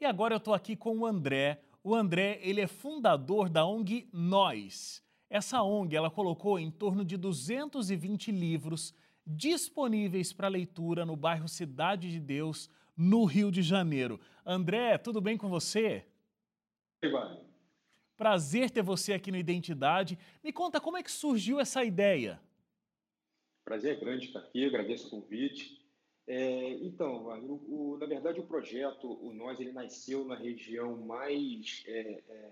E agora eu estou aqui com o André. O André, ele é fundador da ONG Nós. Essa ONG, ela colocou em torno de 220 livros disponíveis para leitura no bairro Cidade de Deus, no Rio de Janeiro. André, tudo bem com você? Ivan. Prazer ter você aqui no Identidade. Me conta como é que surgiu essa ideia. Prazer é grande estar aqui, agradeço o convite. É, então, o, o, na verdade, o projeto, o Nós, ele nasceu na região mais é, é,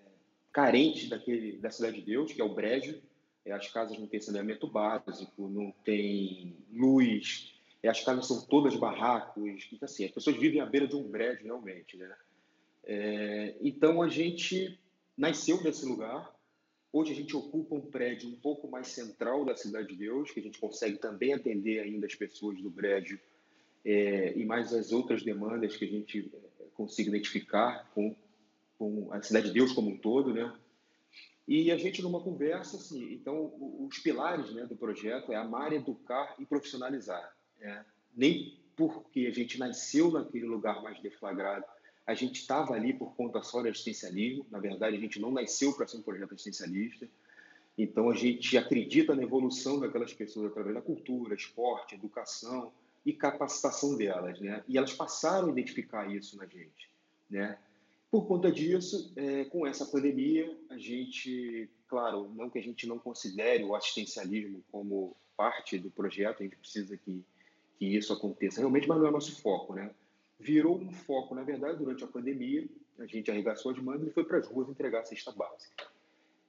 carente daquele, da Cidade de Deus, que é o Brejo. É, as casas não têm saneamento básico, não tem luz, é, as casas são todas barracos. Então, assim, as pessoas vivem à beira de um brejo, realmente. Né? É, então, a gente nasceu nesse lugar, Hoje a gente ocupa um prédio um pouco mais central da Cidade de Deus, que a gente consegue também atender ainda as pessoas do prédio é, e mais as outras demandas que a gente é, consiga identificar com, com a Cidade de Deus como um todo, né? E a gente, numa conversa, assim, então, os pilares né, do projeto é amar, educar e profissionalizar. É, nem porque a gente nasceu naquele lugar mais deflagrado, a gente estava ali por conta só do assistencialismo. Na verdade, a gente não nasceu para ser um projeto assistencialista. Então, a gente acredita na evolução daquelas pessoas através da cultura, esporte, educação e capacitação delas, né? E elas passaram a identificar isso na gente, né? Por conta disso, é, com essa pandemia, a gente, claro, não que a gente não considere o assistencialismo como parte do projeto, a gente precisa que, que isso aconteça realmente, mas não é nosso foco, né? virou um foco, na verdade, durante a pandemia. A gente arregaçou as mangas e foi para as ruas entregar a cesta básica.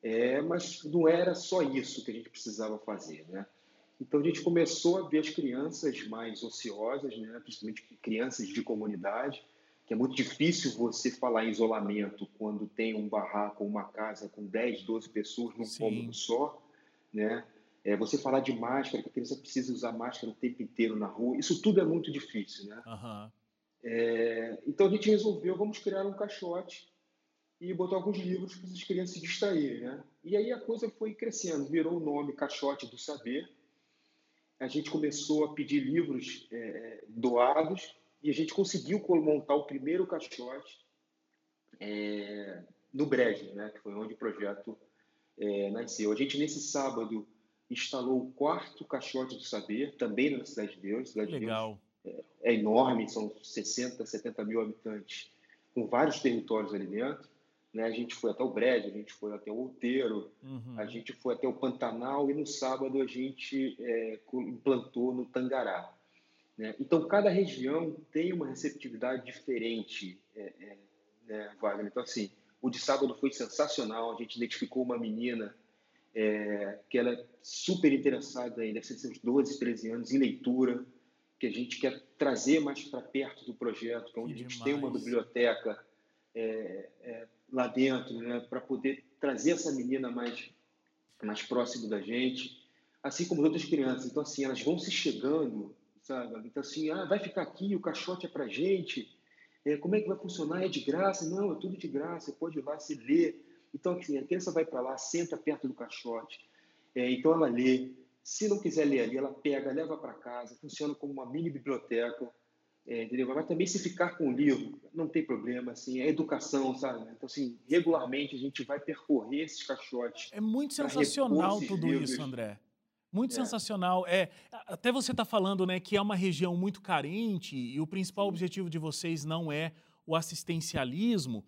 É, mas não era só isso que a gente precisava fazer, né? Então a gente começou a ver as crianças mais ociosas, né? principalmente crianças de comunidade, que é muito difícil você falar em isolamento quando tem um barraco uma casa com 10, 12 pessoas num Sim. cômodo só, né? É, você falar de máscara, que a criança precisa usar máscara o tempo inteiro na rua, isso tudo é muito difícil, né? Uhum. É, então a gente resolveu, vamos criar um caixote e botar alguns livros para as crianças se distraírem, né? E aí a coisa foi crescendo, virou o nome Caixote do Saber. A gente começou a pedir livros é, doados e a gente conseguiu montar o primeiro caixote é, no Brejo, né? Que foi onde o projeto é, nasceu. A gente nesse sábado instalou o quarto caixote do saber, também na Cidade de Deus. Cidade Legal. De Deus é enorme, são 60, 70 mil habitantes, com vários territórios ali dentro. Né? A gente foi até o Brejo, a gente foi até o Outeiro, uhum. a gente foi até o Pantanal e no sábado a gente é, implantou no Tangará. Né? Então, cada região tem uma receptividade diferente, é, é, né, Wagner? Então, assim, o de sábado foi sensacional, a gente identificou uma menina é, que ela é super interessada, deve ser seus 12, 13 anos, em leitura, que a gente quer trazer mais para perto do projeto, que onde que a gente demais. tem uma biblioteca é, é, lá dentro, né, para poder trazer essa menina mais, mais próximo da gente, assim como outras crianças. Então, assim, elas vão se chegando, sabe? Então, assim, ah, vai ficar aqui, o caixote é para gente, é, como é que vai funcionar? É de graça? Não, é tudo de graça, você pode ir lá, se ler. Então, assim, a criança vai para lá, senta perto do caixote, é, então ela lê, se não quiser ler ali, ela pega, leva para casa, funciona como uma mini biblioteca, é, entendeu? Mas também se ficar com o livro, não tem problema, assim, é educação, sabe? Então, assim, regularmente a gente vai percorrer esses caixotes. É muito sensacional tudo livros. isso, André. Muito é. sensacional. É, até você está falando né, que é uma região muito carente e o principal objetivo de vocês não é o assistencialismo.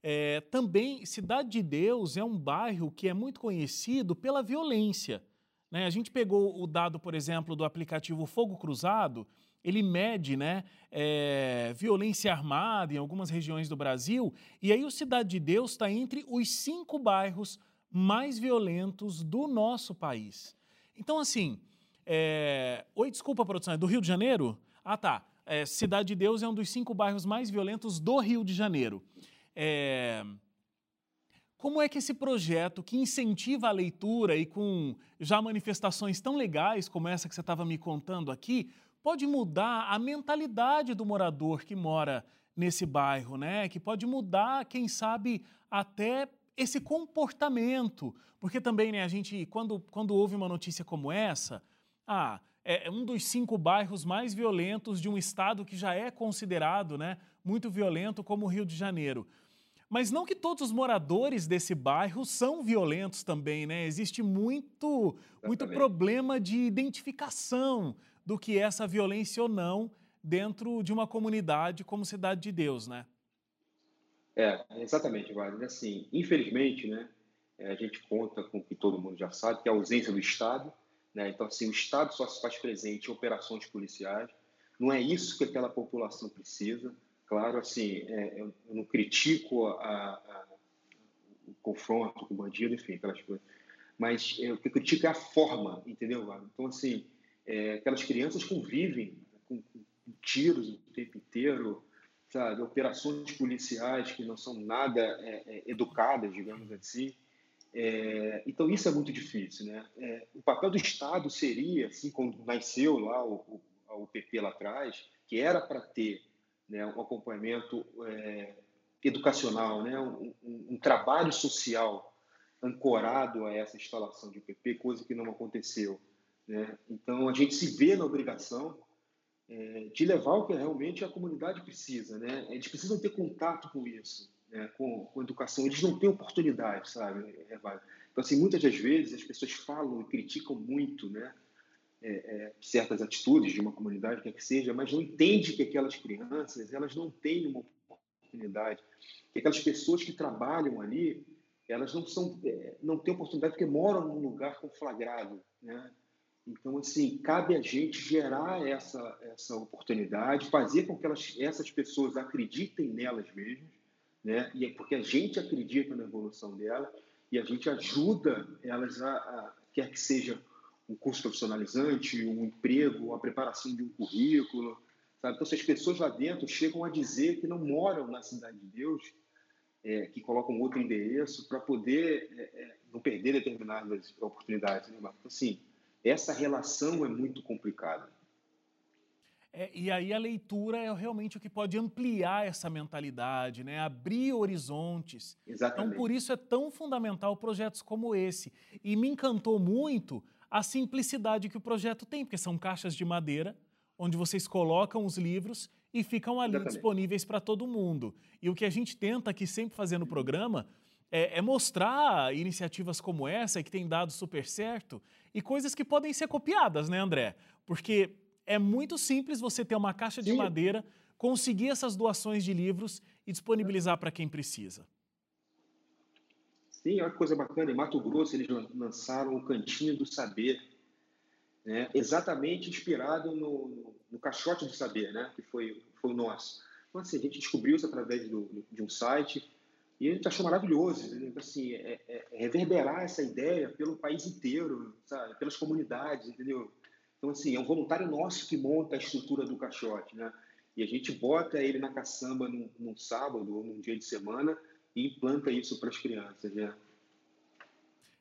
É, também, Cidade de Deus é um bairro que é muito conhecido pela violência. Né? A gente pegou o dado, por exemplo, do aplicativo Fogo Cruzado, ele mede né, é, violência armada em algumas regiões do Brasil, e aí o Cidade de Deus está entre os cinco bairros mais violentos do nosso país. Então, assim, é... oi, desculpa, produção, é do Rio de Janeiro? Ah, tá. É, Cidade de Deus é um dos cinco bairros mais violentos do Rio de Janeiro. É... Como é que esse projeto que incentiva a leitura e com já manifestações tão legais como essa que você estava me contando aqui, pode mudar a mentalidade do morador que mora nesse bairro, né? Que pode mudar, quem sabe, até esse comportamento. Porque também, né, a gente, quando, quando houve uma notícia como essa, ah, é um dos cinco bairros mais violentos de um estado que já é considerado, né, muito violento como o Rio de Janeiro. Mas não que todos os moradores desse bairro são violentos também, né? Existe muito, muito problema de identificação do que é essa violência ou não dentro de uma comunidade como Cidade de Deus, né? É, exatamente, Wagner. Assim, infelizmente, né, a gente conta com o que todo mundo já sabe, que é a ausência do Estado. Né? Então, assim, o Estado só se faz presente em operações policiais. Não é isso que aquela população precisa. Claro, assim, é, eu não critico a, a, o confronto com o bandido, enfim, aquelas coisas. Mas é, o que eu critico é a forma, entendeu, Wagner? Então, assim, é, aquelas crianças convivem com, com tiros o tempo inteiro, sabe? operações policiais que não são nada é, é, educadas, digamos assim. É, então, isso é muito difícil. Né? É, o papel do Estado seria, assim, quando nasceu lá o, o, o PP lá atrás, que era para ter né, um acompanhamento é, educacional, né, um, um, um, trabalho social ancorado a essa instalação de PP, coisa que não aconteceu. Né? Então, a gente se vê na obrigação é, de levar o que realmente a comunidade precisa, né? Eles precisam ter contato com isso, né? com, com educação. Eles não têm oportunidade, sabe? Então, assim, muitas das vezes as pessoas falam e criticam muito, né? É, é, certas atitudes de uma comunidade, quer que seja, mas não entende que aquelas crianças elas não têm uma oportunidade, que aquelas pessoas que trabalham ali elas não são é, não têm oportunidade porque moram num lugar conflagrado, né? Então, assim, cabe a gente gerar essa, essa oportunidade, fazer com que elas, essas pessoas acreditem nelas mesmas, né? E é porque a gente acredita na evolução dela e a gente ajuda elas a, a quer que seja um curso profissionalizante, um emprego, a preparação de um currículo, sabe? Então, se as pessoas lá dentro chegam a dizer que não moram na cidade de Deus, é, que colocam outro endereço para poder é, é, não perder determinadas oportunidades, né, Marco? Então, assim, essa relação é muito complicada. É, e aí a leitura é realmente o que pode ampliar essa mentalidade, né? abrir horizontes. Exatamente. Então, por isso é tão fundamental projetos como esse. E me encantou muito a simplicidade que o projeto tem, porque são caixas de madeira, onde vocês colocam os livros e ficam ali Exatamente. disponíveis para todo mundo. E o que a gente tenta aqui sempre fazer no programa é, é, mostrar iniciativas como essa, que tem dado super certo, e coisas que podem ser copiadas, né, André? Porque é muito simples você ter uma caixa de Sim. madeira, conseguir essas doações de livros e disponibilizar para quem precisa. Sim, olha que coisa bacana. Em Mato Grosso, eles lançaram o Cantinho do Saber, né? exatamente inspirado no, no, no, Caixote do Saber, né? que foi, foi o nosso. Então, assim, a gente descobriu isso através do, de um site e a gente achou maravilhoso, né? então, assim, é, é, é, reverberar essa ideia pelo país inteiro, sabe? pelas comunidades, entendeu? Então, assim, é um voluntário nosso que monta a estrutura do caixote, né? E a gente bota ele na caçamba num, num sábado ou num dia de semana e implanta isso para as crianças, né?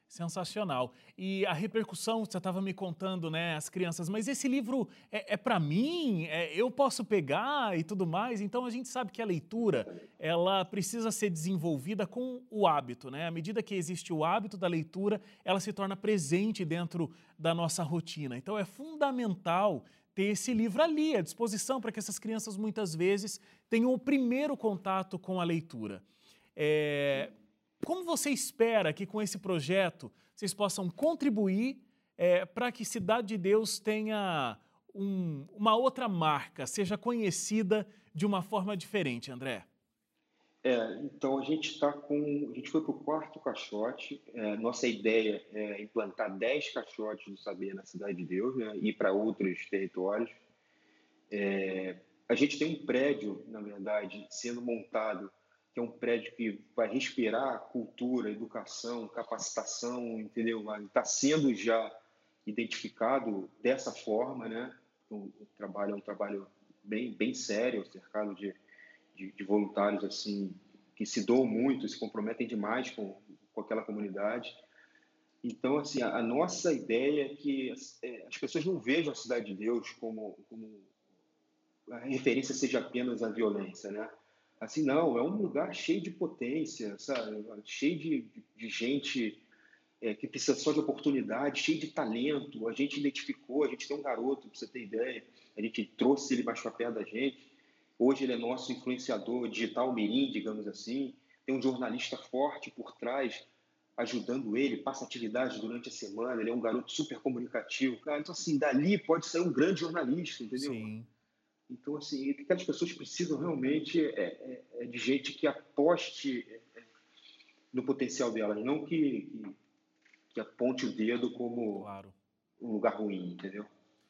Sensacional. E a repercussão, você estava me contando, né, as crianças, mas esse livro é, é para mim, é, eu posso pegar e tudo mais. Então a gente sabe que a leitura, ela precisa ser desenvolvida com o hábito, né? À medida que existe o hábito da leitura, ela se torna presente dentro da nossa rotina. Então é fundamental ter esse livro ali à disposição para que essas crianças muitas vezes tenham o primeiro contato com a leitura. É, como você espera que com esse projeto vocês possam contribuir é, para que Cidade de Deus tenha um, uma outra marca, seja conhecida de uma forma diferente, André? É, então a gente está com. A gente foi para o quarto caixote. É, nossa ideia é implantar 10 caixotes do saber na Cidade de Deus né, e para outros territórios. É, a gente tem um prédio, na verdade, sendo montado que é um prédio que vai respirar cultura, educação, capacitação, entendeu? Está sendo já identificado dessa forma, né? O, trabalho é um trabalho bem, bem sério, cercado de, de, de, voluntários assim que se doam muito, se comprometem demais com, com aquela comunidade. Então, assim, a, a nossa ideia é que as, é, as, pessoas não vejam a Cidade de Deus como, como a referência seja apenas a violência, né? Assim, não, é um lugar cheio de potência, sabe? cheio de, de gente é, que precisa só de oportunidade, cheio de talento. A gente identificou, a gente tem um garoto, para você ter ideia, a gente trouxe ele mais para perto da gente. Hoje ele é nosso influenciador digital mirim, digamos assim. Tem um jornalista forte por trás ajudando ele, passa atividade durante a semana, ele é um garoto super comunicativo, cara. Então, assim, dali pode sair um grande jornalista, entendeu? Sim. Então, assim, aquelas pessoas precisam realmente é, é, é de gente que aposte é, é, no potencial delas, não que, que, que aponte o dedo como claro. um lugar ruim, entendeu?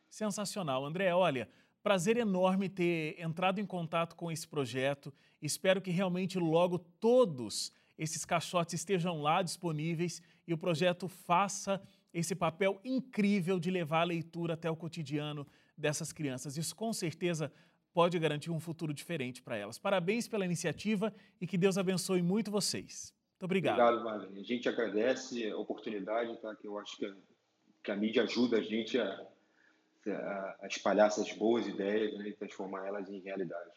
Sensacional. André, olha, prazer enorme ter entrado em contato com esse projeto. Espero que realmente logo todos esses caixotes estejam lá disponíveis e o projeto faça esse papel incrível de levar a leitura até o cotidiano dessas crianças. Isso com certeza pode garantir um futuro diferente para elas. Parabéns pela iniciativa e que Deus abençoe muito vocês. Muito obrigado. Obrigado, Marlene. A gente agradece a oportunidade, tá? que eu acho que a, que a mídia ajuda a gente a, a espalhar essas boas ideias né? e transformar elas em realidade.